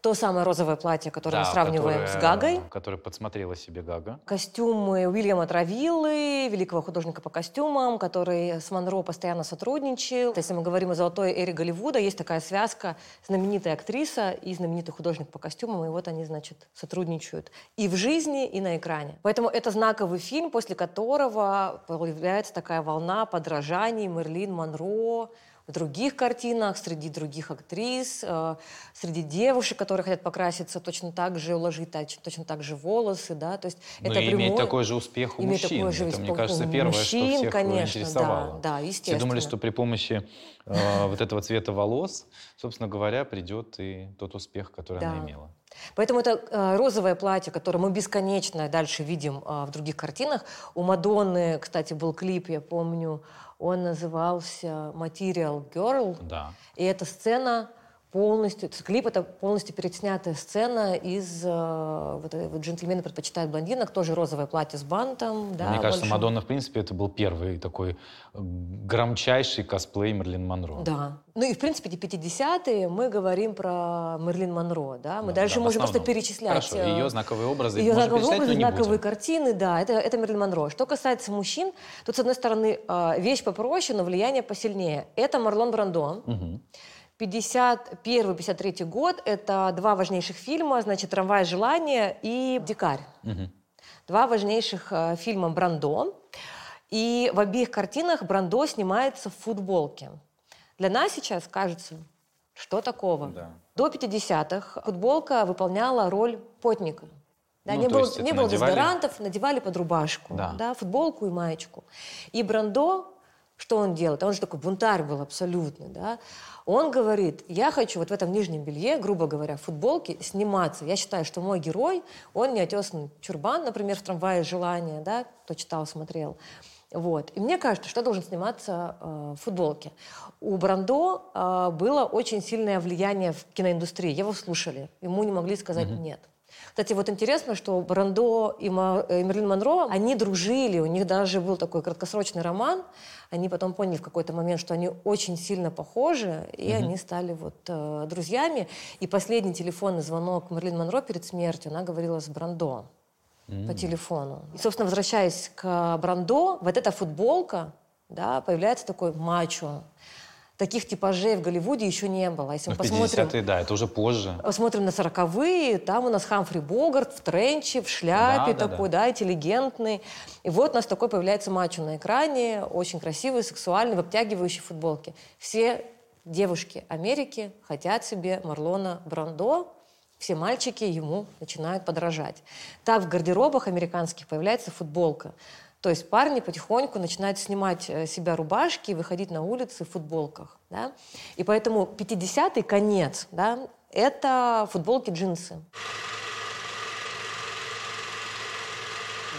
То самое розовое платье, которое мы Да, сравниваем с которая- Гагой. Которая подсмотрела себе Гага. Костюмы Уильяма Травиллы, великого художника по костюмам, который с Монро постоянно сотрудничал. Если мы говорим о золотой эре Голливуда, есть такая связка знаменитая актриса и знаменитый художник по костюмам, и вот они, значит, сотрудничают и в жизни, и на экране. Поэтому это знаковый фильм, после которого появляется такая волна подражаний Мерлин Монро, в других картинах, среди других актрис, э, среди девушек, которые хотят покраситься точно так же, уложить тач- точно так же волосы, да, то есть Ну это и иметь прямой- такой же успех у иметь мужчин. такой же Это, мне кажется, первое, мужчин, что всех конечно, интересовало. да, да, Все естественно. думали, что при помощи э, вот этого цвета волос, собственно говоря, придет и тот успех, который она Да. имела. Поэтому это э, розовое платье, которое мы бесконечно дальше видим э, в других картинах. У Мадонны, кстати, был клип, я помню, он назывался «Material Girl». Да. И эта сцена полностью, клип это полностью переснятая сцена из э, вот, вот «Джентльмены предпочитают блондинок», тоже розовое платье с бантом. Да, Мне кажется, большим. Мадонна, в принципе, это был первый такой э, громчайший косплей Мерлин Монро. Да. Ну и, в принципе, эти 50-е мы говорим про Мерлин Монро, да? Мы Да, дальше да, в можем просто перечислять. Хорошо, э, ее знаковые образы Ее знаковые образы, знаковые будем. картины, да, это, это Мерлин Монро. Что касается мужчин, тут, с одной стороны, вещь попроще, но влияние посильнее. Это Марлон Брандо. Мгм. 51-53 год – это два важнейших фильма, значит, «Трамвай желания» и «Дикарь». Мгм. Два важнейших э, фильма Брандо. И в обеих картинах Брандо снимается в футболке. Для нас сейчас кажется, что такого? Да. До 50-х футболка выполняла роль потника. Да, Ну, не было, не было надевали- дезодорантов, надевали под рубашку, Да. да, футболку и маечку. И Брандо, что он делает? Он же такой бунтарь был абсолютный, да. Он говорит, я хочу вот в этом нижнем белье, грубо говоря, в футболке сниматься. Я считаю, что мой герой, он неотесанный чурбан, например, в «Трамвае желания», да, кто читал, смотрел. Вот. И мне кажется, что должен сниматься э, в футболке. У Брандо э, было очень сильное влияние в киноиндустрии. Его слушали, ему не могли сказать нет. Кстати, вот интересно, что Брандо и, Ма- э, Мерлин Монро, они дружили, у них даже был такой краткосрочный роман. Они потом поняли в какой-то момент, что они очень сильно похожи, и они стали вот э, друзьями. И последний телефонный звонок Мерлин Монро перед смертью, она говорила с Брандо по телефону. И, собственно, возвращаясь к Брандо, вот эта футболка, да, появляется такой мачо. Таких типажей в Голливуде еще не было. Если Ну, мы посмотрим... 50-е, да, это уже позже. Посмотрим на сороковые, там у нас Хамфри Богарт в тренче, в шляпе Да, да, такой, да. интеллигентный. И вот у нас такой появляется мачо на экране, очень красивый, сексуальный, в обтягивающей футболке. Все девушки Америки хотят себе Марлона Брандо, все мальчики ему начинают подражать. Так в гардеробах американских появляется футболка. То есть парни потихоньку начинают снимать э, себя рубашки и выходить на улицы в футболках. Да? И поэтому 50-й конец, да, это футболки, джинсы.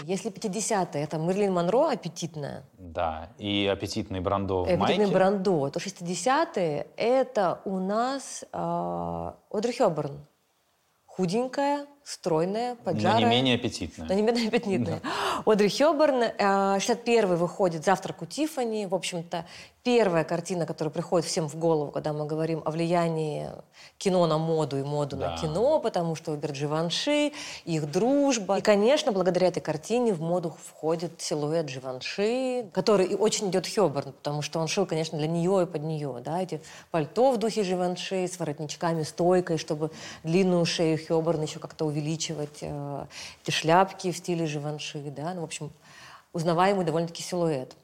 Если 50-е это Мерлин Монро аппетитная, Да, и аппетитный Брандо в аппетитный майке. Брандо, то 60-е это у нас э, Одри Хёберн. Худенькая, стройная, Но поджарая. не менее аппетитный. Но не менее аппетитная. Одри Хёберн, э, 61-й выходит «Завтрак у Тиффани». В общем-то, первая картина, которая приходит всем в голову, когда мы говорим о влиянии кино на моду и моду Да. на кино, потому что Убер Живанши, их дружба. И, конечно, благодаря этой картине в моду входит силуэт Живанши, который и очень идет Хёберн, потому что он шил, конечно, для нее и под нее. Да, эти пальто в духе Живанши с воротничками, стойкой, чтобы длинную шею Хёберн еще как-то увеличивать. э, Эти шляпки в стиле Живанши, да, ну, в общем, узнаваемый довольно-таки силуэт.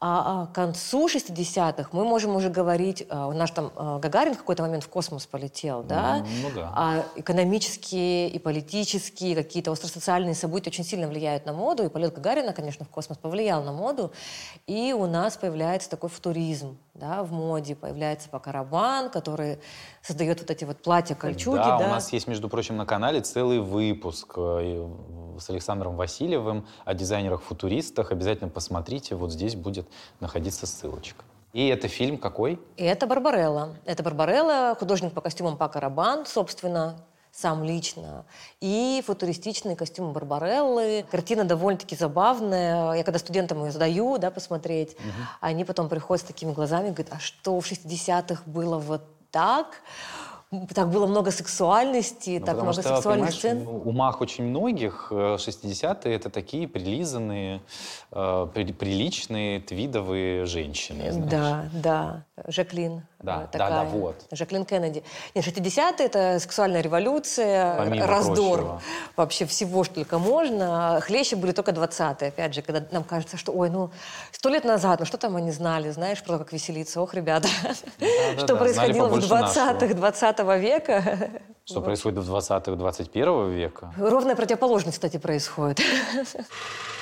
А, а к концу 60-х мы можем уже говорить, э, у нас там э, Гагарин в какой-то момент в космос полетел, да? Ну да. А экономические и политические, какие-то остросоциальные события очень сильно влияют на моду, и полет Гагарина, конечно, в космос повлиял на моду, и у нас появляется такой футуризм, да, в моде, появляется Пакарабан, который создает вот эти вот платья-кольчуги, да, да. у нас есть, между прочим, на канале целый выпуск э, с Александром Васильевым о дизайнерах-футуристах. Обязательно посмотрите, вот здесь будет находиться ссылочка. И это фильм какой? И это Барбарелла. Это Барбарелла, художник по костюмам Пака Рабан, собственно, сам лично. И футуристичные костюмы Барбареллы. Картина довольно-таки забавная. Я когда студентам ее задаю, да, посмотреть, они потом приходят с такими глазами и говорят, а что в 60-х было вот так? Так было много сексуальности, Ну, так много что, сексуальных сцен. в умах очень многих э, 60-е это такие прилизанные, э, при- приличные твидовые женщины. знаешь. Да, да. Жаклин. Да, э, да, такая. да, вот. Жаклин Кеннеди. Нет, 60-е это сексуальная революция, Помимо раздор прочего. вообще всего, что только можно. Хлещи были только 20-е, опять же, когда нам кажется, что, ой, ну, сто лет назад, ну что там они знали, знаешь, про как веселиться. Ох, ребята, Да-да-да, что происходило в знали побольше 20-х, 20 века. Что происходит в 20-х, 21 века? Ровная противоположность, кстати, происходит.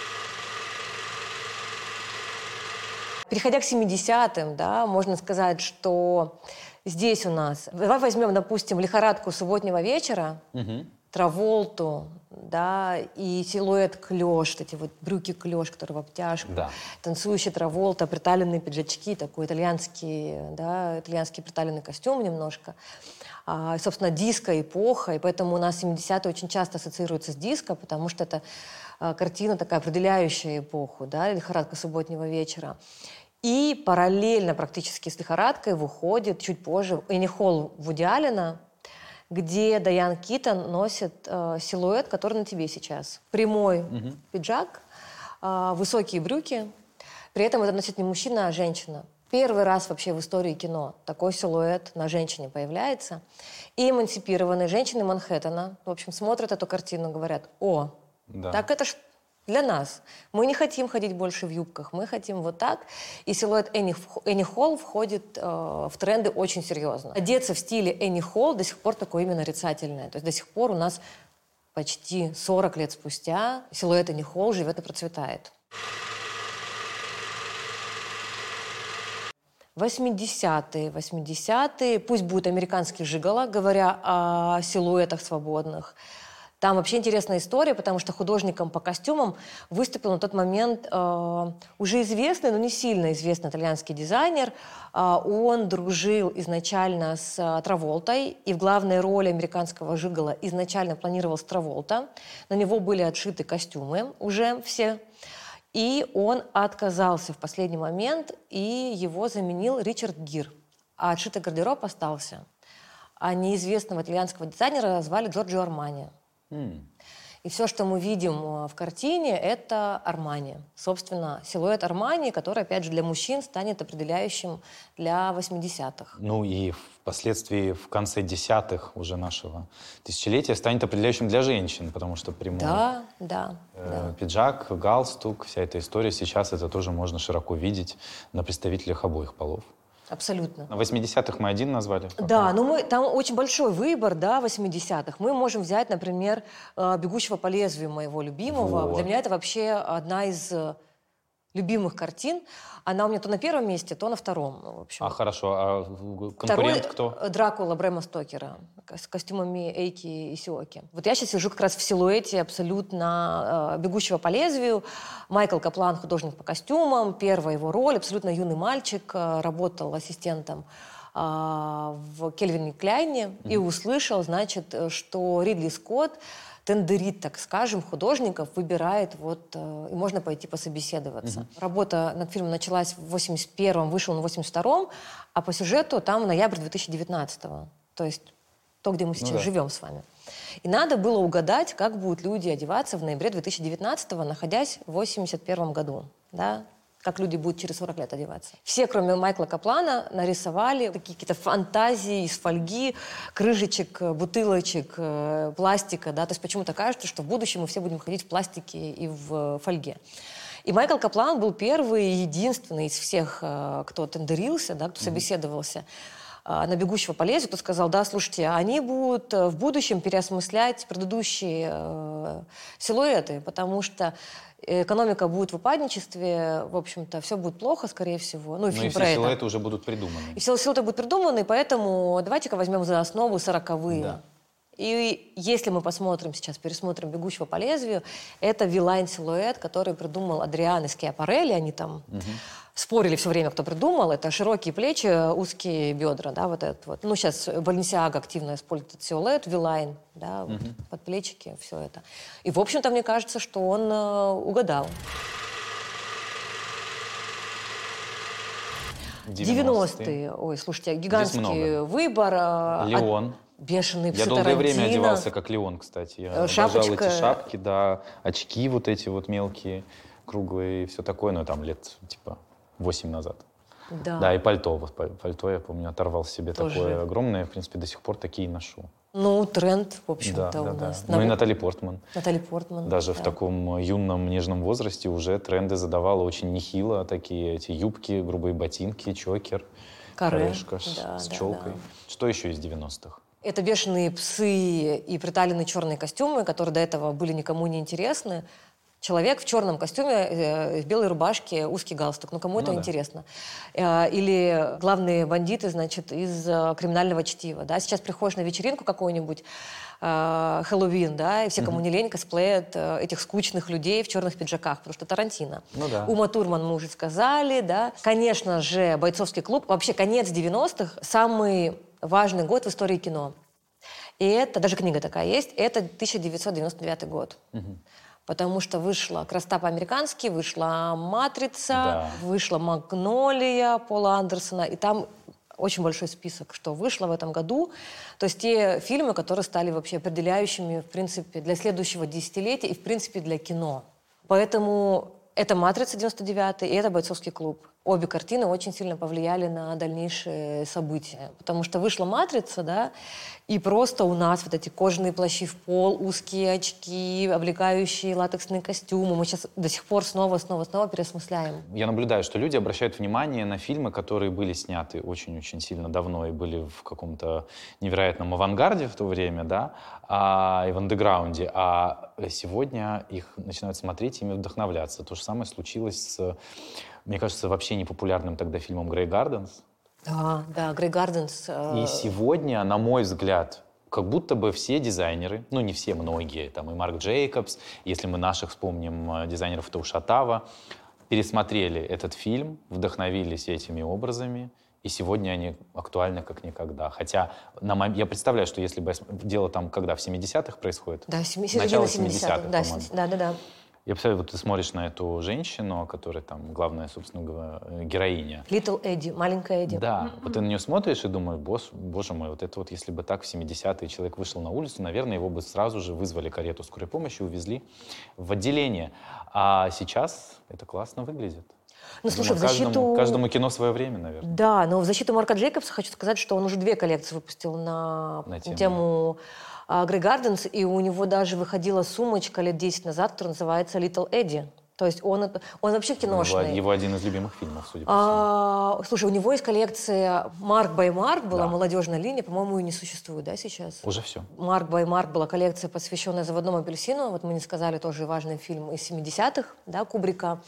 Переходя к 70-м, да, можно сказать, что здесь у нас... Давай возьмем, допустим, лихорадку субботнего вечера, Мгм. Траволту, да, и силуэт клеш, эти вот брюки клеш, которые в обтяжку, Да. танцующий Траволта, приталенные пиджачки, такой итальянский, да, итальянский приталенный костюм немножко. А, собственно, диско-эпоха, и поэтому у нас 70-е очень часто ассоциируются с диско, потому что это а, картина такая определяющая эпоху, да, лихорадка субботнего вечера. И параллельно практически с лихорадкой выходит чуть позже Энни Холл Вуди Аллена, где Дайан Китон носит э, силуэт, который на тебе сейчас. Прямой пиджак, э, высокие брюки. При этом это носит не мужчина, а женщина. Первый раз вообще в истории кино такой силуэт на женщине появляется. И эмансипированные женщины Манхэттена, в общем, смотрят эту картину и говорят, о, Да. так это ж для нас. Мы не хотим ходить больше в юбках, мы хотим вот так. И силуэт Энни, Ф- Энни Холл входит э, в тренды очень серьезно. Одеться в стиле Энни Холл до сих пор такое именно нарицательное. То есть до сих пор у нас почти 40 лет спустя силуэт Энни Холл живет и процветает. 80-е, 80-е, пусть будет американский жигало, говоря о силуэтах свободных. Там вообще интересная история, потому что художником по костюмам выступил на тот момент э, уже известный, но не сильно известный итальянский дизайнер. А, он дружил изначально с э, Траволтой, и в главной роли американского жигала изначально планировал Траволта. На него были отшиты костюмы уже все. И он отказался в последний момент, и его заменил Ричард Гир. А отшитый гардероб остался. А неизвестного итальянского дизайнера звали Джорджио Армани. М. И все, что мы видим э, в картине, это Армани. Собственно, силуэт Армани, который, опять же, для мужчин станет определяющим для 80-х. Ну и впоследствии в конце десятых уже нашего тысячелетия станет определяющим для женщин, потому что прямой Да, да, э, да. пиджак, галстук, вся эта история сейчас это тоже можно широко видеть на представителях обоих полов. Абсолютно. На 80-х мы один назвали. Да, ну мы, там очень большой выбор, да, 80-х. Мы можем взять, например, э, «Бегущего по лезвию» моего любимого. Вот. Для меня это вообще одна из э, любимых картин. Она у меня то на первом месте, то на втором. ну, В общем. А хорошо, а конкурент Второй кто? Дракула Брэма Стокера с костюмами Эйки и Сиоки. Вот я сейчас сижу как раз в силуэте абсолютно э, бегущего по лезвию. Майкл Каплан, художник по костюмам, первая его роль, абсолютно юный мальчик, э, работал ассистентом э, в Кельвине Кляйне и услышал, значит, э, что Ридли Скотт тендерит, так скажем, художников, выбирает вот, э, и можно пойти пособеседоваться. Работа над фильмом началась в 81-м, вышел он в 82-м, а по сюжету там ноябрь 2019-го. То есть то, где мы сейчас да. живем с вами. И надо было угадать, как будут люди одеваться в ноябре 2019-го, находясь в 81 году. Да? Как люди будут через 40 лет одеваться. Все, кроме Майкла Каплана, нарисовали такие какие-то фантазии из фольги, крышечек, э, бутылочек, э, пластика. Да? То есть почему-то кажется, что в будущем мы все будем ходить в пластике и в э, фольге. И Майкл Каплан был первый и единственный из всех, кто тендерился, да, кто собеседовался а, на бегущего по лезвию, кто сказал, да, слушайте, они будут э, в будущем переосмыслять предыдущие э, силуэты, потому что экономика будет в упадничестве, в общем-то, все будет плохо, скорее всего. Ну, и Ну и фильм все про это. силуэты уже будут придуманы. И все силуэты будут придуманы, поэтому давайте-ка возьмем за основу сороковые. Да. И если мы посмотрим сейчас, пересмотрим «Бегущего по лезвию», это вилайн-силуэт, который придумал Адриан и Скиапарелли. Они там спорили все время, кто придумал. Это широкие плечи, узкие бедра, да, вот этот вот. Ну, сейчас Баленсиага активно использует этот силуэт, вилайн, да, вот, под плечики, все это. И, в общем-то, мне кажется, что он э, угадал. 90-е. 90-е. Ой, слушайте, гигантский выбор. э, от- Псы Я долгое время Тарантино. одевался как Леон, кстати. Я Э, обожал шапочка. эти шапки, да, очки вот эти вот мелкие, круглые и все такое, но там лет типа 8 назад. Да. Да, и пальто. Вот паль- пальто, я помню, оторвал себе Тоже. такое огромное. В принципе, до сих пор такие ношу. Ну, тренд, в Да, общем-то, да, у да. нас. Ну и На- Натали Портман. Натали Портман. Даже в да. таком юном, нежном возрасте уже тренды задавала очень нехило. Такие эти юбки, грубые ботинки, чокер, Каре. корешка Да, с да, челкой. да. Что еще из 90-х? Это бешеные псы и приталенные черные костюмы, которые до этого были никому не интересны. Человек в черном костюме, э, в белой рубашке, узкий галстук. Ну, кому это да. интересно? Э, Или главные бандиты, значит, из э, криминального чтива. Да? Сейчас приходишь на вечеринку какую-нибудь, э, Хэллоуин, да, и все, кому не лень, косплеят э, этих скучных людей в черных пиджаках, потому что Тарантино. Ну да. Ума Турман мы уже сказали, да. Конечно же, бойцовский клуб. Вообще, конец 90-х – самый важный год в истории кино. И это, даже книга такая есть, это 1999 год. Потому что вышла «Красота по-американски», вышла «Матрица», Да. вышла «Магнолия» Пола Андерсона, и там очень большой список, что вышло в этом году. То есть те фильмы, которые стали вообще определяющими, в принципе, для следующего десятилетия и, в принципе, для кино. Поэтому это «Матрица» 99 и это «Бойцовский клуб». Обе картины очень сильно повлияли на дальнейшие события. Потому что вышла «Матрица», да, и просто у нас вот эти кожаные плащи в пол, узкие очки, облегающие латексные костюмы. Мы сейчас до сих пор снова, снова, снова переосмысляем. Я наблюдаю, что люди обращают внимание на фильмы, которые были сняты очень-очень сильно давно и были в каком-то невероятном авангарде в то время, да, а, и в андеграунде, а сегодня их начинают смотреть ими вдохновляться. То же самое случилось с, мне кажется, вообще непопулярным тогда фильмом «Грей Гарденс». Да, да, Грей Гарденс. э, И сегодня, на мой взгляд, как будто бы все дизайнеры, ну не все, многие, там и Марк Джейкобс, если мы наших вспомним э, дизайнеров Таушатава, пересмотрели этот фильм, вдохновились этими образами, и сегодня они актуальны как никогда. Хотя на мом- я представляю, что если бы дело там когда, в 70-х происходит? Да, семи- Начало середина 70-х. 70-х, Да, да, да, да. Я представляю, вот ты смотришь на эту женщину, которая там главная, собственно говоря, э, героиня. Литл Эдди, маленькая Эдди. Да, вот ты на нее смотришь и думаешь, боже, боже мой, вот это вот если бы так в 70-е человек вышел на улицу, наверное, его бы сразу же вызвали карету скорой помощи, увезли в отделение. А сейчас это классно выглядит. Ну, слушай, Думаю, в защиту... каждому, каждому кино свое время, наверное. Да, но в защиту Марка Джейкобса хочу сказать, что он уже две коллекции выпустил на, На тему. тему Грей Гарденс, и у него даже выходила сумочка лет 10 назад, которая называется Little Эдди. То есть он, он вообще киношный. его один из любимых фильмов, судя по всему. А, слушай, у него есть коллекция Марк бай Марк, была Да. молодежная линия, по-моему, и не существует, да, сейчас? Уже все. Марк бай Марк была коллекция, посвященная заводному апельсину. Вот мы не сказали, тоже важный фильм из 70-х, да, Кубрика.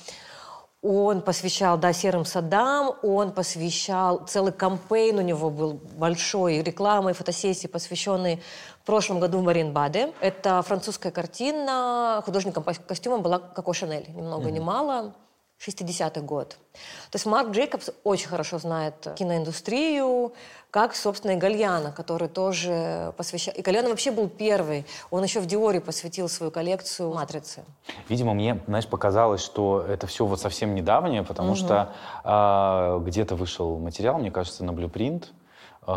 Он посвящал, да, серым садам, он посвящал, целый кампейн у него был большой, рекламы, фотосессии, посвященные в прошлом году в Маринбаде. Это французская картина, художником по костюмам была Коко Шанель, ни много mm-hmm. ни мало. 60-й год. То есть Марк Джейкобс очень хорошо знает киноиндустрию, как, собственно, и Гальяна, который тоже посвящал... И Гальяна вообще был первый. Он еще в Диоре посвятил свою коллекцию «Матрицы». Видимо, мне, знаешь, показалось, что это все вот совсем недавнее, потому угу. что э, где-то вышел материал, мне кажется, на Blueprint, а,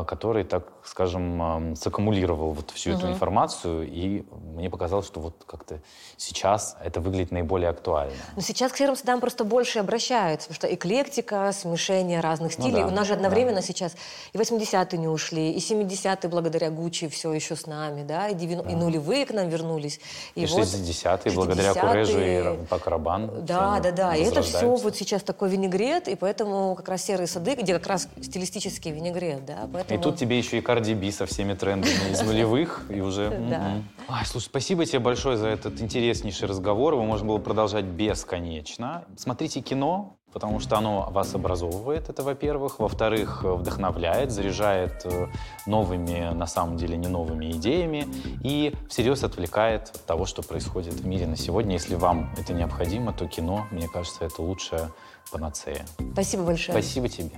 который, так скажем, саккумулировал вот всю uh-huh. эту информацию, и мне показалось, что вот как-то сейчас это выглядит наиболее актуально. Но сейчас к серым садам просто больше обращаются, потому что эклектика, смешение разных ну стилей. Ну, да, У нас же одновременно да. сейчас и 80-е не ушли, и 70-е благодаря Гуччи все еще с нами, да, и, 90... да. и нулевые к нам вернулись. И, и вот 60-е, благодаря Курежу и Пакарабан. Да, да, да. И это все вот сейчас такой винегрет, и поэтому как раз серые сады, где как раз стилистический винегрет, да, Поэтому... И тут тебе еще и Cardi B со всеми трендами из нулевых, и уже... Да. Ай, слушай, спасибо тебе большое за этот интереснейший разговор. Его можно было продолжать бесконечно. Смотрите кино, потому что оно вас образовывает, это во-первых. Во-вторых, вдохновляет, заряжает э, новыми, на самом деле, не новыми идеями и всерьез отвлекает от того, что происходит в мире на сегодня. Если вам это необходимо, то кино, мне кажется, это лучшая панацея. Спасибо большое. Спасибо тебе.